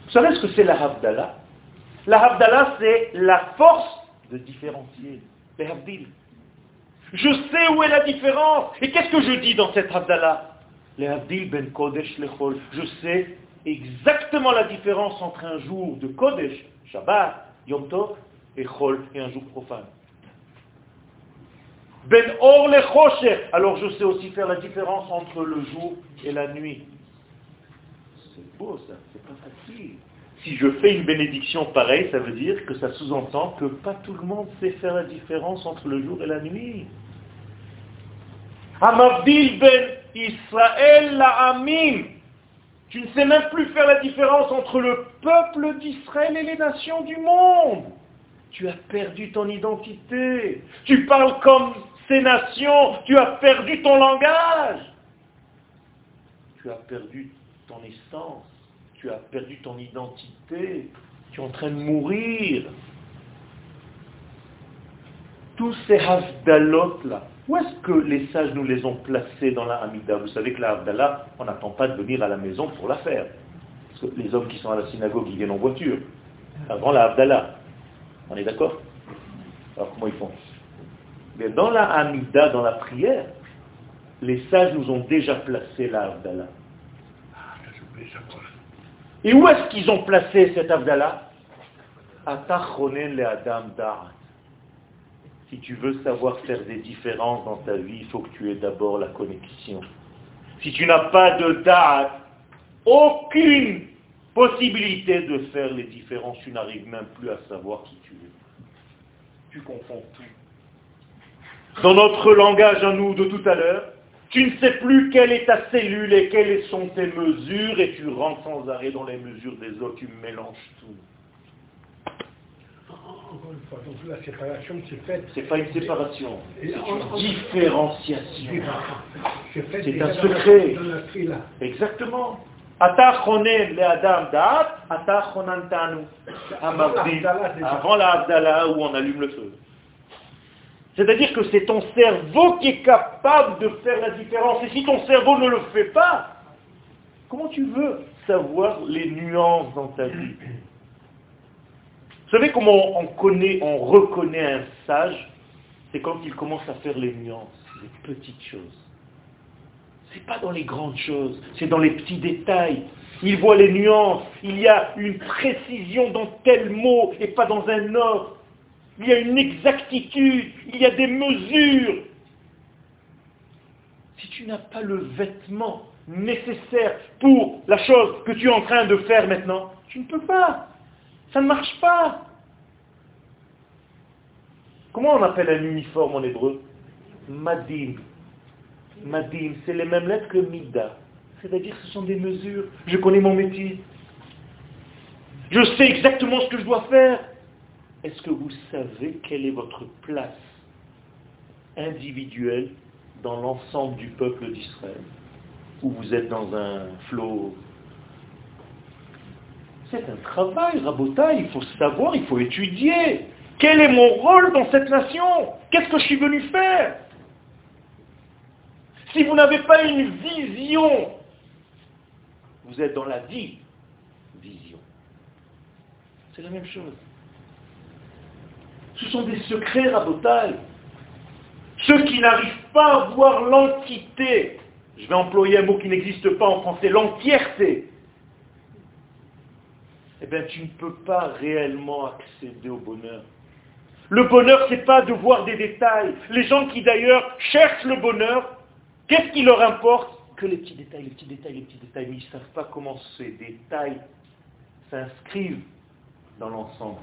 Vous savez ce que c'est la Havdalah? La Havdalah, c'est la force de différencier. Les. Je sais où est la différence. Et qu'est-ce que je dis dans cette Havdalah? Les Havdil ben Kodesh lechol. Je sais exactement la différence entre un jour de Kodesh, Shabbat, Yom Tov, et Chol, et un jour profane. Ben Or le Alors je sais aussi faire la différence entre le jour et la nuit. C'est beau ça, c'est pas facile. Si je fais une bénédiction pareille, ça veut dire que ça sous-entend que pas tout le monde sait faire la différence entre le jour et la nuit. Ben Israël la Amim. Tu ne sais même plus faire la différence entre le peuple d'Israël et les nations du monde. Tu as perdu ton identité. Tu parles comme ces nations, tu as perdu ton langage. Tu as perdu ton essence. Tu as perdu ton identité. Tu es en train de mourir. Tous ces havdalot-là, où est-ce que les sages nous les ont placés dans la Hamida? Vous savez que la Havdalah, on n'attend pas de venir à la maison pour la faire. Parce que les hommes qui sont à la synagogue, ils viennent en voiture. Avant la Havdalah. On est d'accord? Alors comment ils font? Mais dans la Hamida, dans la prière, les sages nous ont déjà placé la. Et où est-ce qu'ils ont placé cette Havdalah le Adam Da'at. Si tu veux savoir faire des différences dans ta vie, il faut que tu aies d'abord la connexion. Si tu n'as pas de date, aucune possibilité de faire les différences, tu n'arrives même plus à savoir qui tu es. Tu confonds tout. Dans notre langage à nous de tout à l'heure, tu ne sais plus quelle est ta cellule et quelles sont tes mesures et tu rentres sans arrêt dans les mesures des autres, tu mélanges tout. Encore une fois, donc la séparation s'est faite. C'est pas une séparation, c'est une différenciation. C'est C'est un secret. Exactement. Avant la Havdalah où on allume le feu. C'est-à-dire que c'est ton cerveau qui est capable de faire la différence. Et si ton cerveau ne le fait pas, comment tu veux savoir les nuances dans ta vie? Vous savez comment on connaît, on reconnaît un sage? C'est quand il commence à faire les nuances, les petites choses. C'est pas dans les grandes choses, c'est dans les petits détails. Il voit les nuances, il y a une précision dans tel mot et pas dans un autre. Il y a une exactitude, il y a des mesures. Si tu n'as pas le vêtement nécessaire pour la chose que tu es en train de faire maintenant, tu ne peux pas. Ça ne marche pas. Comment on appelle un uniforme en hébreu? Madim. Madim, c'est les mêmes lettres que Mida. C'est-à-dire ce sont des mesures. Je connais mon métier. Je sais exactement ce que je dois faire. Est-ce que vous savez quelle est votre place individuelle dans l'ensemble du peuple d'Israël Ou vous êtes dans un flot? C'est un travail, Rabota, il faut savoir, il faut étudier. Quel est mon rôle dans cette nation? Qu'est-ce que je suis venu faire? Si vous n'avez pas une vision, vous êtes dans la vie vision. C'est la même chose. Ce sont des secrets rabotailles. Ceux qui n'arrivent pas à voir l'entité, je vais employer un mot qui n'existe pas en français, l'entièreté, eh bien tu ne peux pas réellement accéder au bonheur. Le bonheur, ce n'est pas de voir des détails. Les gens qui d'ailleurs cherchent le bonheur, qu'est-ce qui leur importe? Que les petits détails, les petits détails, les petits détails, mais ils ne savent pas comment ces détails s'inscrivent dans l'ensemble.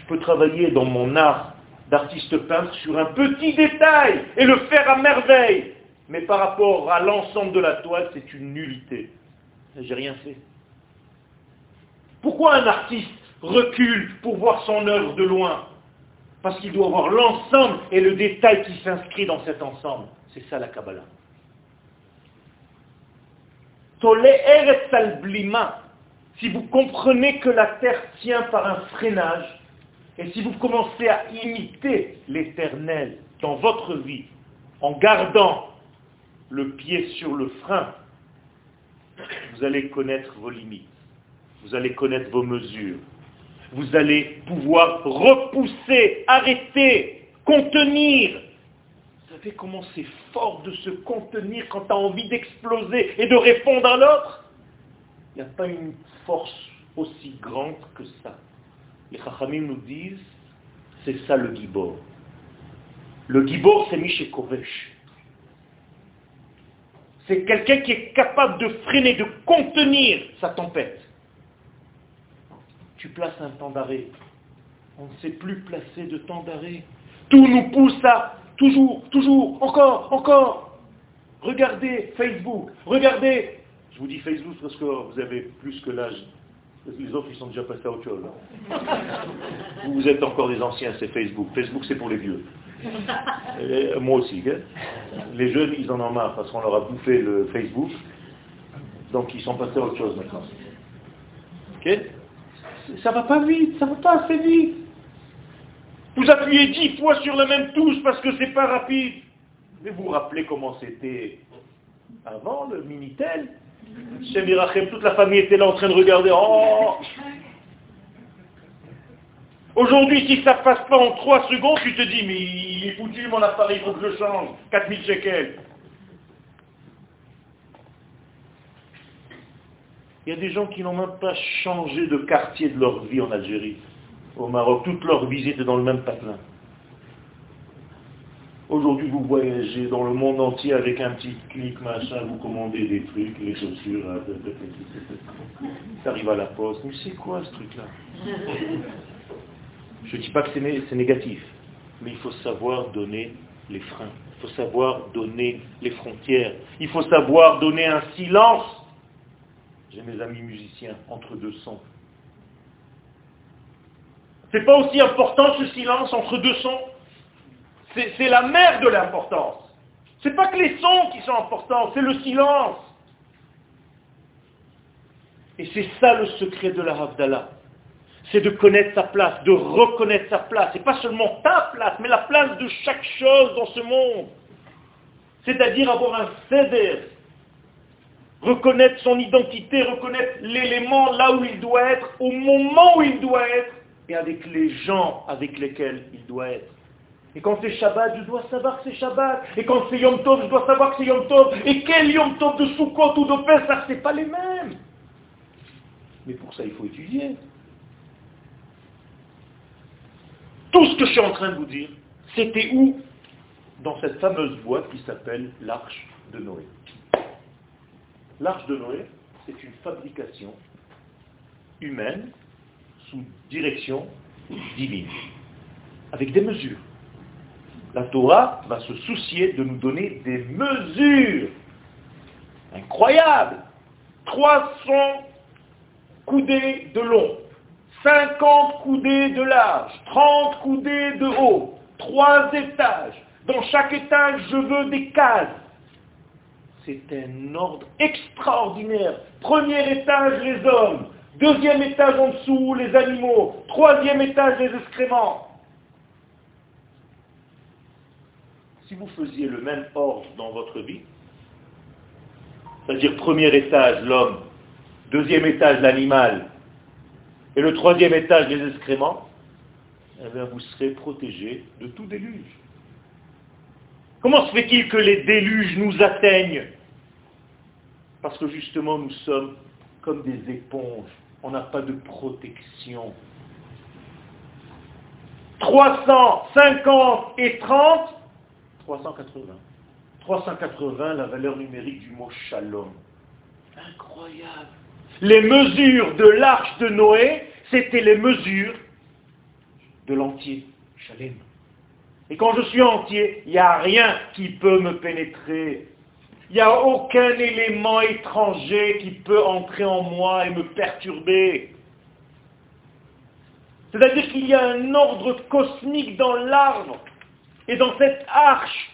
Je peux travailler dans mon art d'artiste peintre sur un petit détail et le faire à merveille. Mais par rapport à l'ensemble de la toile, c'est une nullité. J'ai rien fait. Pourquoi un artiste recule pour voir son œuvre de loin? Parce qu'il doit voir l'ensemble et le détail qui s'inscrit dans cet ensemble. C'est ça la Kabbalah. Si vous comprenez que la terre tient par un freinage, et si vous commencez à imiter l'éternel dans votre vie, en gardant le pied sur le frein, vous allez connaître vos limites, vous allez connaître vos mesures, vous allez pouvoir repousser, arrêter, contenir. Vous savez comment c'est fort de se contenir quand tu as envie d'exploser et de répondre à l'autre Il n'y a pas une force aussi grande que ça. Les Chachamim nous disent, c'est ça le Gibor. Le Gibor, c'est Miché Kovesh. C'est quelqu'un qui est capable de freiner, de contenir sa tempête. Tu places un temps d'arrêt. On ne sait plus placer de temps d'arrêt. Tout nous pousse à toujours, toujours, encore, encore. Regardez Facebook, regardez. Je vous dis Facebook parce que vous avez plus que l'âge. Les autres, ils sont déjà passés à autre chose. hein. Vous, êtes encore des anciens, c'est Facebook. Facebook, c'est pour les vieux. Et moi aussi. hein. Les jeunes, ils en ont marre parce qu'on leur a bouffé le Facebook. Donc, ils sont passés à autre chose maintenant. Ok? Ça va pas vite, ça va pas assez vite. Vous appuyez dix fois sur la même touche parce que c'est pas rapide. Mais vous vous rappelez comment c'était avant le Minitel? Chez Mirachem, toute la famille était là en train de regarder. Oh Aujourd'hui, si ça passe pas en trois secondes, tu te dis, mais il est foutu mon appareil, il faut que je change. 4000 shekels. Il y a des gens qui n'ont même pas changé de quartier de leur vie en Algérie, au Maroc. Toute leur est dans le même patelin. Aujourd'hui, vous voyagez dans le monde entier avec un petit clic, machin, vous commandez des trucs, les chaussures, euh, ça arrive à la poste. Mais c'est quoi ce truc-là? Je ne dis pas que c'est négatif, mais il faut savoir donner les freins. Il faut savoir donner les frontières. Il faut savoir donner un silence. J'ai mes amis musiciens entre deux sons. C'est pas aussi important ce silence entre deux sons? C'est la mère de l'importance. C'est pas que les sons qui sont importants, c'est le silence. Et c'est ça le secret de la Havdalah. C'est de connaître sa place, de reconnaître sa place. Et pas seulement ta place, mais la place de chaque chose dans ce monde. C'est-à-dire avoir un céder. Reconnaître son identité, reconnaître l'élément là où il doit être, au moment où il doit être, et avec les gens avec lesquels il doit être. Et quand c'est Shabbat, je dois savoir que c'est Shabbat. Et quand c'est Yom Tov, je dois savoir que c'est Yom Tov. Et quel Yom Tov de Sukkot ou de Pesach, c'est pas les mêmes. Mais pour ça, il faut étudier. Tout ce que je suis en train de vous dire, c'était où? Dans cette fameuse boîte qui s'appelle l'Arche de Noé. L'Arche de Noé, c'est une fabrication humaine sous direction divine, avec des mesures la Torah va se soucier de nous donner des mesures incroyables. 300 coudées de long, 50 coudées de large, 30 coudées de haut, 3 étages. Dans chaque étage, je veux des cases. C'est un ordre extraordinaire. Premier étage, les hommes. Deuxième étage en dessous, les animaux. Troisième étage, les excréments. Si vous faisiez le même ordre dans votre vie, c'est-à-dire premier étage l'homme, deuxième étage l'animal, et le troisième étage les excréments, eh vous serez protégé de tout déluge. Comment se fait-il que les déluges nous atteignent? Parce que justement nous sommes comme des éponges, on n'a pas de protection. 350 et 30, 380. 380, la valeur numérique du mot shalom. Incroyable. Les mesures de l'arche de Noé, c'était les mesures de l'entier, shalem. Et quand je suis entier, il n'y a rien qui peut me pénétrer. Il n'y a aucun élément étranger qui peut entrer en moi et me perturber. C'est-à-dire qu'il y a un ordre cosmique dans l'arbre. Et dans cette arche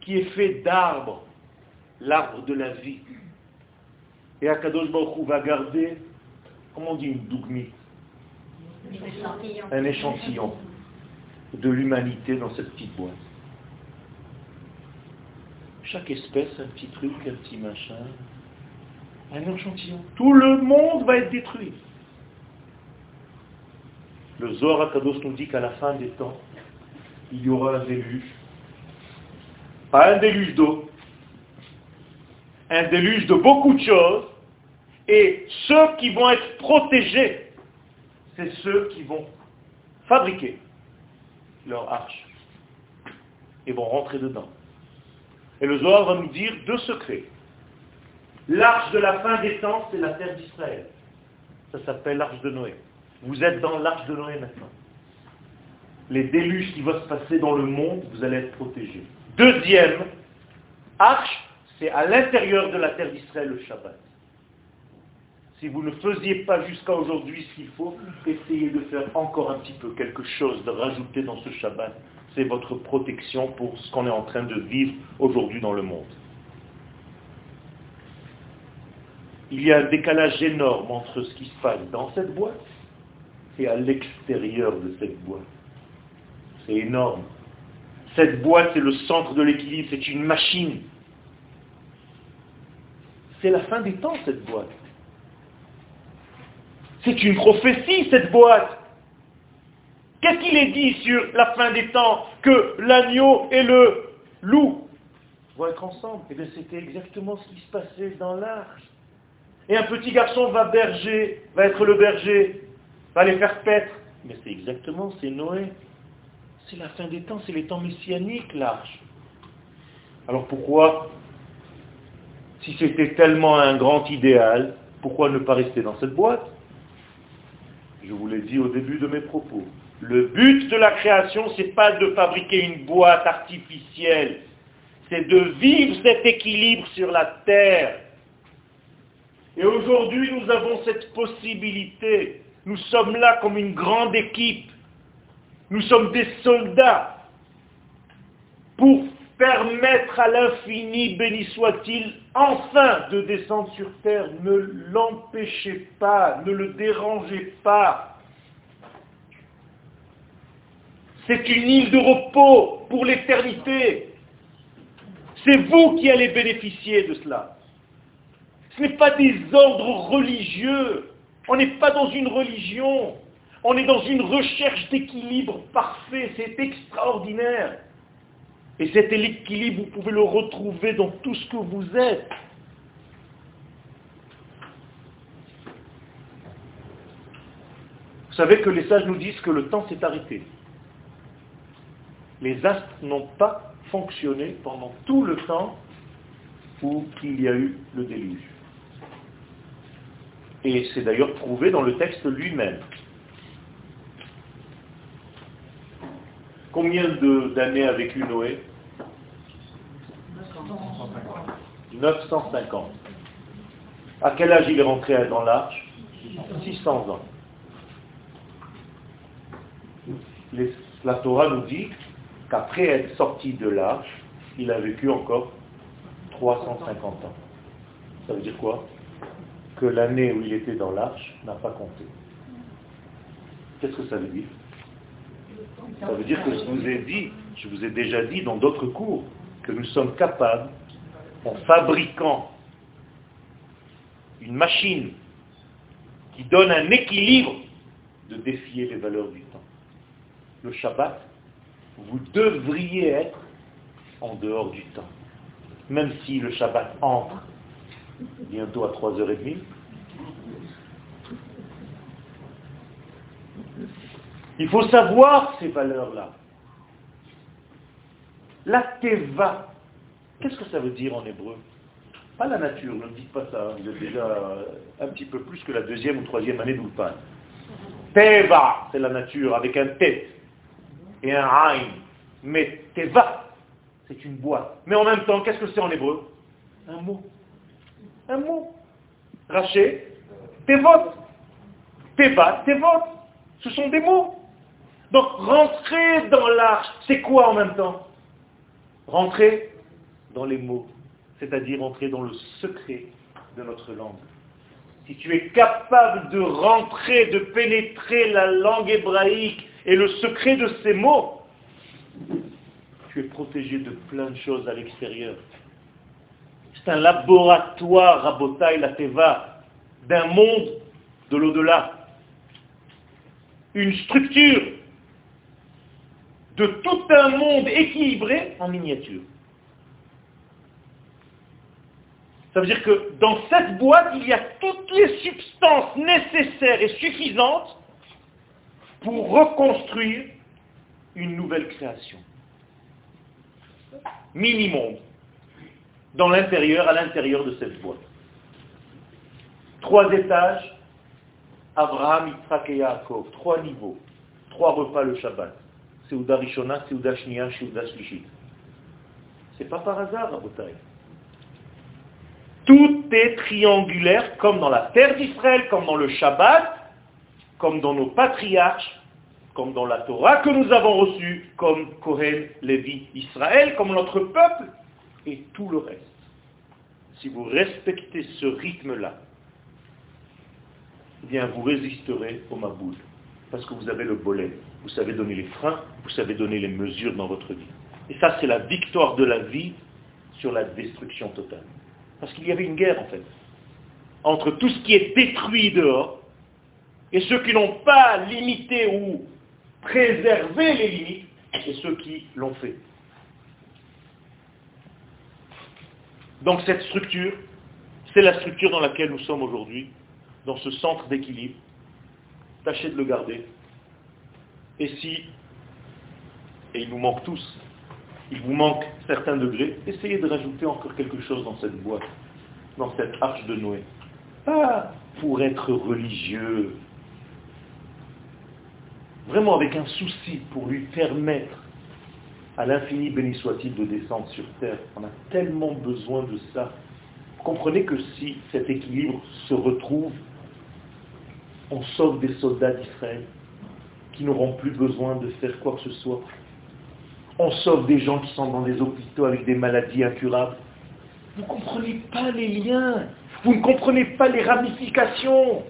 qui est faite d'arbres, l'arbre de la vie, et Akadosh Baruch va garder, comment on dit une dougmi Un échantillon de l'humanité dans cette petite boîte. Chaque espèce, un petit truc, un petit machin, un échantillon. Tout le monde va être détruit. Le Zohar Akadosh nous dit qu'à la fin des temps, il y aura un déluge. Pas un déluge d'eau, un déluge de beaucoup de choses, et ceux qui vont être protégés, c'est ceux qui vont fabriquer leur arche et vont rentrer dedans. Et le Zohar va nous dire deux secrets. L'arche de la fin des temps, c'est la terre d'Israël. Ça s'appelle l'arche de Noé. Vous êtes dans l'arche de Noé maintenant les déluges qui vont se passer dans le monde, vous allez être protégés. Deuxième arche, c'est à l'intérieur de la terre d'Israël le Shabbat. Si vous ne faisiez pas jusqu'à aujourd'hui ce qu'il faut, essayez de faire encore un petit peu quelque chose, de rajouter dans ce Shabbat. C'est votre protection pour ce qu'on est en train de vivre aujourd'hui dans le monde. Il y a un décalage énorme entre ce qui se passe dans cette boîte et à l'extérieur de cette boîte. C'est énorme. Cette boîte, c'est le centre de l'équilibre, c'est une machine. C'est la fin des temps, cette boîte. C'est une prophétie, cette boîte. Qu'est-ce qu'il est dit sur la fin des temps Que l'agneau et le loup vont être ensemble? Et eh bien c'était exactement ce qui se passait dans l'arche. Et un petit garçon va berger, va être le berger, va les faire paître. Mais c'est exactement, c'est Noé. C'est la fin des temps, c'est les temps messianiques, l'arche. Alors pourquoi, si c'était tellement un grand idéal, pourquoi ne pas rester dans cette boîte? Je vous l'ai dit au début de mes propos. Le but de la création, ce n'est pas de fabriquer une boîte artificielle, c'est de vivre cet équilibre sur la terre. Et aujourd'hui, nous avons cette possibilité. Nous sommes là comme une grande équipe. Nous sommes des soldats pour permettre à l'infini, béni soit-il, enfin de descendre sur terre. Ne l'empêchez pas, ne le dérangez pas. C'est une île de repos pour l'éternité. C'est vous qui allez bénéficier de cela. Ce n'est pas des ordres religieux. On n'est pas dans une religion. On est dans une recherche d'équilibre parfait. C'est extraordinaire. Et cet équilibre, vous pouvez le retrouver dans tout ce que vous êtes. Vous savez que les sages nous disent que le temps s'est arrêté. Les astres n'ont pas fonctionné pendant tout le temps où il y a eu le déluge. Et c'est d'ailleurs prouvé dans le texte lui-même. Combien d'années a vécu Noé 950. À quel âge il est rentré dans l'arche 600 ans. la Torah nous dit qu'après être sorti de l'arche, il a vécu encore 350 ans. Ça veut dire quoi Que l'année où il était dans l'arche n'a pas compté. Qu'est-ce que ça veut dire Ça veut dire que je vous ai dit, je vous ai déjà dit dans d'autres cours, que nous sommes capables, en fabriquant une machine qui donne un équilibre, de défier les valeurs du temps. Le Shabbat, vous devriez être en dehors du temps. Même si le Shabbat entre bientôt à 3h30, il faut savoir ces valeurs-là. La teva, qu'est-ce que ça veut dire en hébreu? Pas la nature, ne me dites pas ça, vous êtes déjà un petit peu plus que la deuxième ou troisième année d'Ulpan. Teva, c'est la nature, avec un tête et un Aïn. Mais Teva, c'est une boîte. Mais en même temps, qu'est-ce que c'est en hébreu? Un mot. Un mot. Raché, Tevot. Teva, Tevot. Ce sont des mots. Donc rentrer dans l'arche, c'est quoi en même temps? Rentrer dans les mots, c'est-à-dire entrer dans le secret de notre langue. Si tu es capable de rentrer, de pénétrer la langue hébraïque et le secret de ces mots, tu es protégé de plein de choses à l'extérieur. C'est un laboratoire, Rabotai, la Teva, d'un monde de l'au-delà. Une structure de tout un monde équilibré en miniature. Ça veut dire que dans cette boîte, il y a toutes les substances nécessaires et suffisantes pour reconstruire une nouvelle création. Mini-monde. Dans l'intérieur, à l'intérieur de cette boîte. Trois étages, Abraham, Yitzhak et Yaakov. Trois niveaux. Trois repas le Shabbat. Seuda Shlishit. C'est pas par hasard, Rabotai. Tout est triangulaire, comme dans la terre d'Israël, comme dans le Shabbat, comme dans nos patriarches, comme dans la Torah que nous avons reçue, comme Kohen, Lévi, Israël, comme notre peuple, et tout le reste. Si vous respectez ce rythme-là, eh bien vous résisterez au Maboul, parce que vous avez le bolet, vous savez donner les freins, vous savez donner les mesures dans votre vie. Et ça, c'est la victoire de la vie sur la destruction totale. Parce qu'il y avait une guerre, en fait, entre tout ce qui est détruit dehors et ceux qui n'ont pas limité ou préservé les limites et ceux qui l'ont fait. Donc cette structure, c'est la structure dans laquelle nous sommes aujourd'hui, dans ce centre d'équilibre. Tâchez de le garder. Et si, et il nous manque tous, il vous manque certains degrés, essayez de rajouter encore quelque chose dans cette boîte, dans cette arche de Noé. Pas pour être religieux, vraiment avec un souci pour lui permettre à l'infini béni soit-il de descendre sur terre. On a tellement besoin de ça. Comprenez que si cet équilibre se retrouve, on sauve des soldats d'Israël qui n'auront plus besoin de faire quoi que ce soit. On sauve des gens qui sont dans des hôpitaux avec des maladies incurables. Vous ne comprenez pas les liens. Vous ne comprenez pas les ramifications.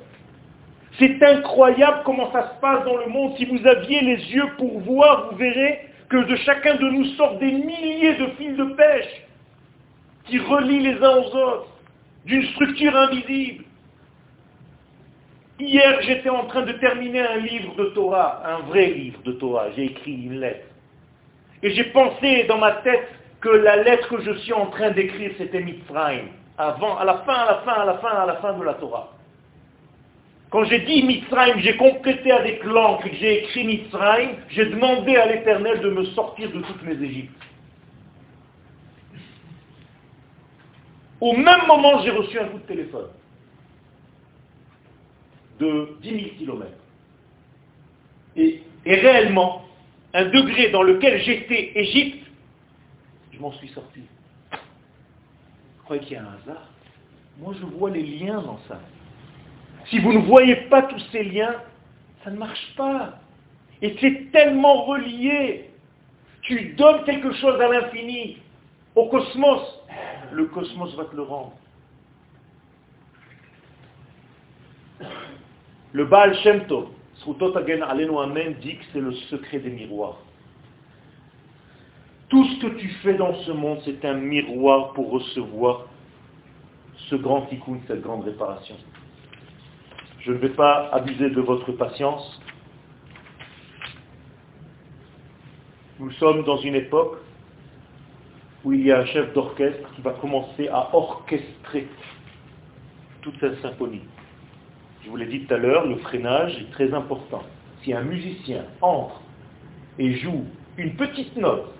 C'est incroyable comment ça se passe dans le monde. Si vous aviez les yeux pour voir, vous verrez que de chacun de nous sortent des milliers de fils de pêche qui relient les uns aux autres, d'une structure invisible. Hier, j'étais en train de terminer un livre de Torah, un vrai livre de Torah. J'ai écrit une lettre. Et j'ai pensé dans ma tête que la lettre que je suis en train d'écrire, c'était Mitzrayim. Avant, à la fin, à la fin, à la fin, à la fin de la Torah. Quand j'ai dit Mitzrayim, j'ai complété avec l'encre, j'ai écrit Mitzrayim, j'ai demandé à l'Éternel de me sortir de toutes mes Égyptes. Au même moment, j'ai reçu un coup de téléphone de 10 000 kilomètres. Et, et réellement, un degré dans lequel j'étais Égypte, je m'en suis sorti. Vous croyez qu'il y a un hasard? Moi, je vois les liens dans ça. Si vous ne voyez pas tous ces liens, ça ne marche pas. Et c'est tellement relié. Tu donnes quelque chose à l'infini, au cosmos, le cosmos va te le rendre. Le Baal Shem Tov, Amen, dit que c'est le secret des miroirs. Tout ce que tu fais dans ce monde, c'est un miroir pour recevoir ce grand tikkun, cette grande réparation. Je ne vais pas abuser de votre patience. Nous sommes dans une époque où il y a un chef d'orchestre qui va commencer à orchestrer toute cette symphonie. Je vous l'ai dit tout à l'heure, le freinage est très important. Si un musicien entre et joue une petite note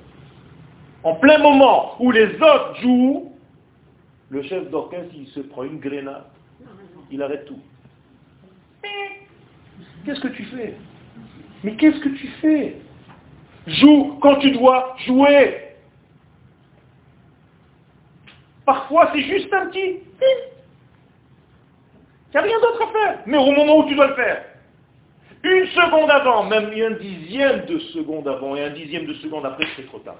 en plein moment où les autres jouent, le chef d'orchestre, il se prend une grenade, il arrête tout. Qu'est-ce que tu fais? Mais qu'est-ce que tu fais? Joue quand tu dois jouer. Parfois, c'est juste un petit. Il n'y a rien d'autre à faire. Mais au moment où tu dois le faire, une seconde avant, même un dixième de seconde avant et un dixième de seconde après, c'est trop tard.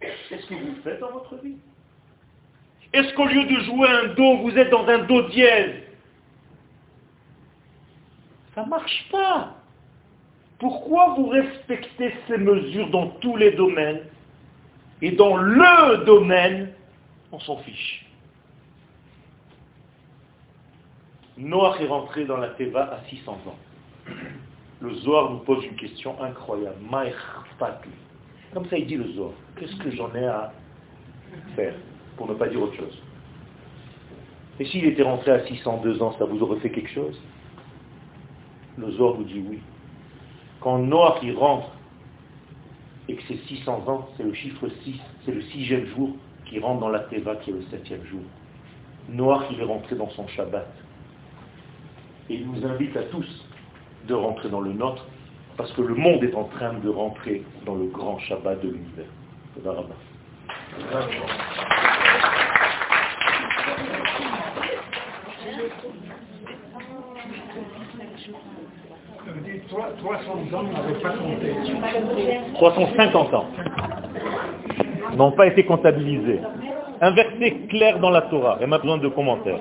Qu'est-ce que vous faites dans votre vie? Est-ce qu'au lieu de jouer un Do, vous êtes dans un Do dièse? Ça ne marche pas. Pourquoi vous respectez ces mesures dans tous les domaines? Et dans le domaine, on s'en fiche Noach est rentré dans la Teva à 600 ans. Le Zohar nous pose une question incroyable. Comme ça il dit le Zohar. Qu'est-ce que j'en ai à faire Pour ne pas dire autre chose? Et s'il était rentré à 602 ans, ça vous aurait fait quelque chose? Le Zohar nous dit oui. Quand Noah y rentre et que c'est 600 ans, c'est le chiffre 6, c'est le sixième jour qui rentre dans la Teva qui est le septième jour. Noah il est rentré dans son Shabbat. Et il nous invite à tous de rentrer dans le nôtre parce que le monde est en train de rentrer dans le grand Shabbat de l'univers. 350 ans n'ont pas été comptabilisés. Un verset clair dans la Torah, et besoin de commentaires.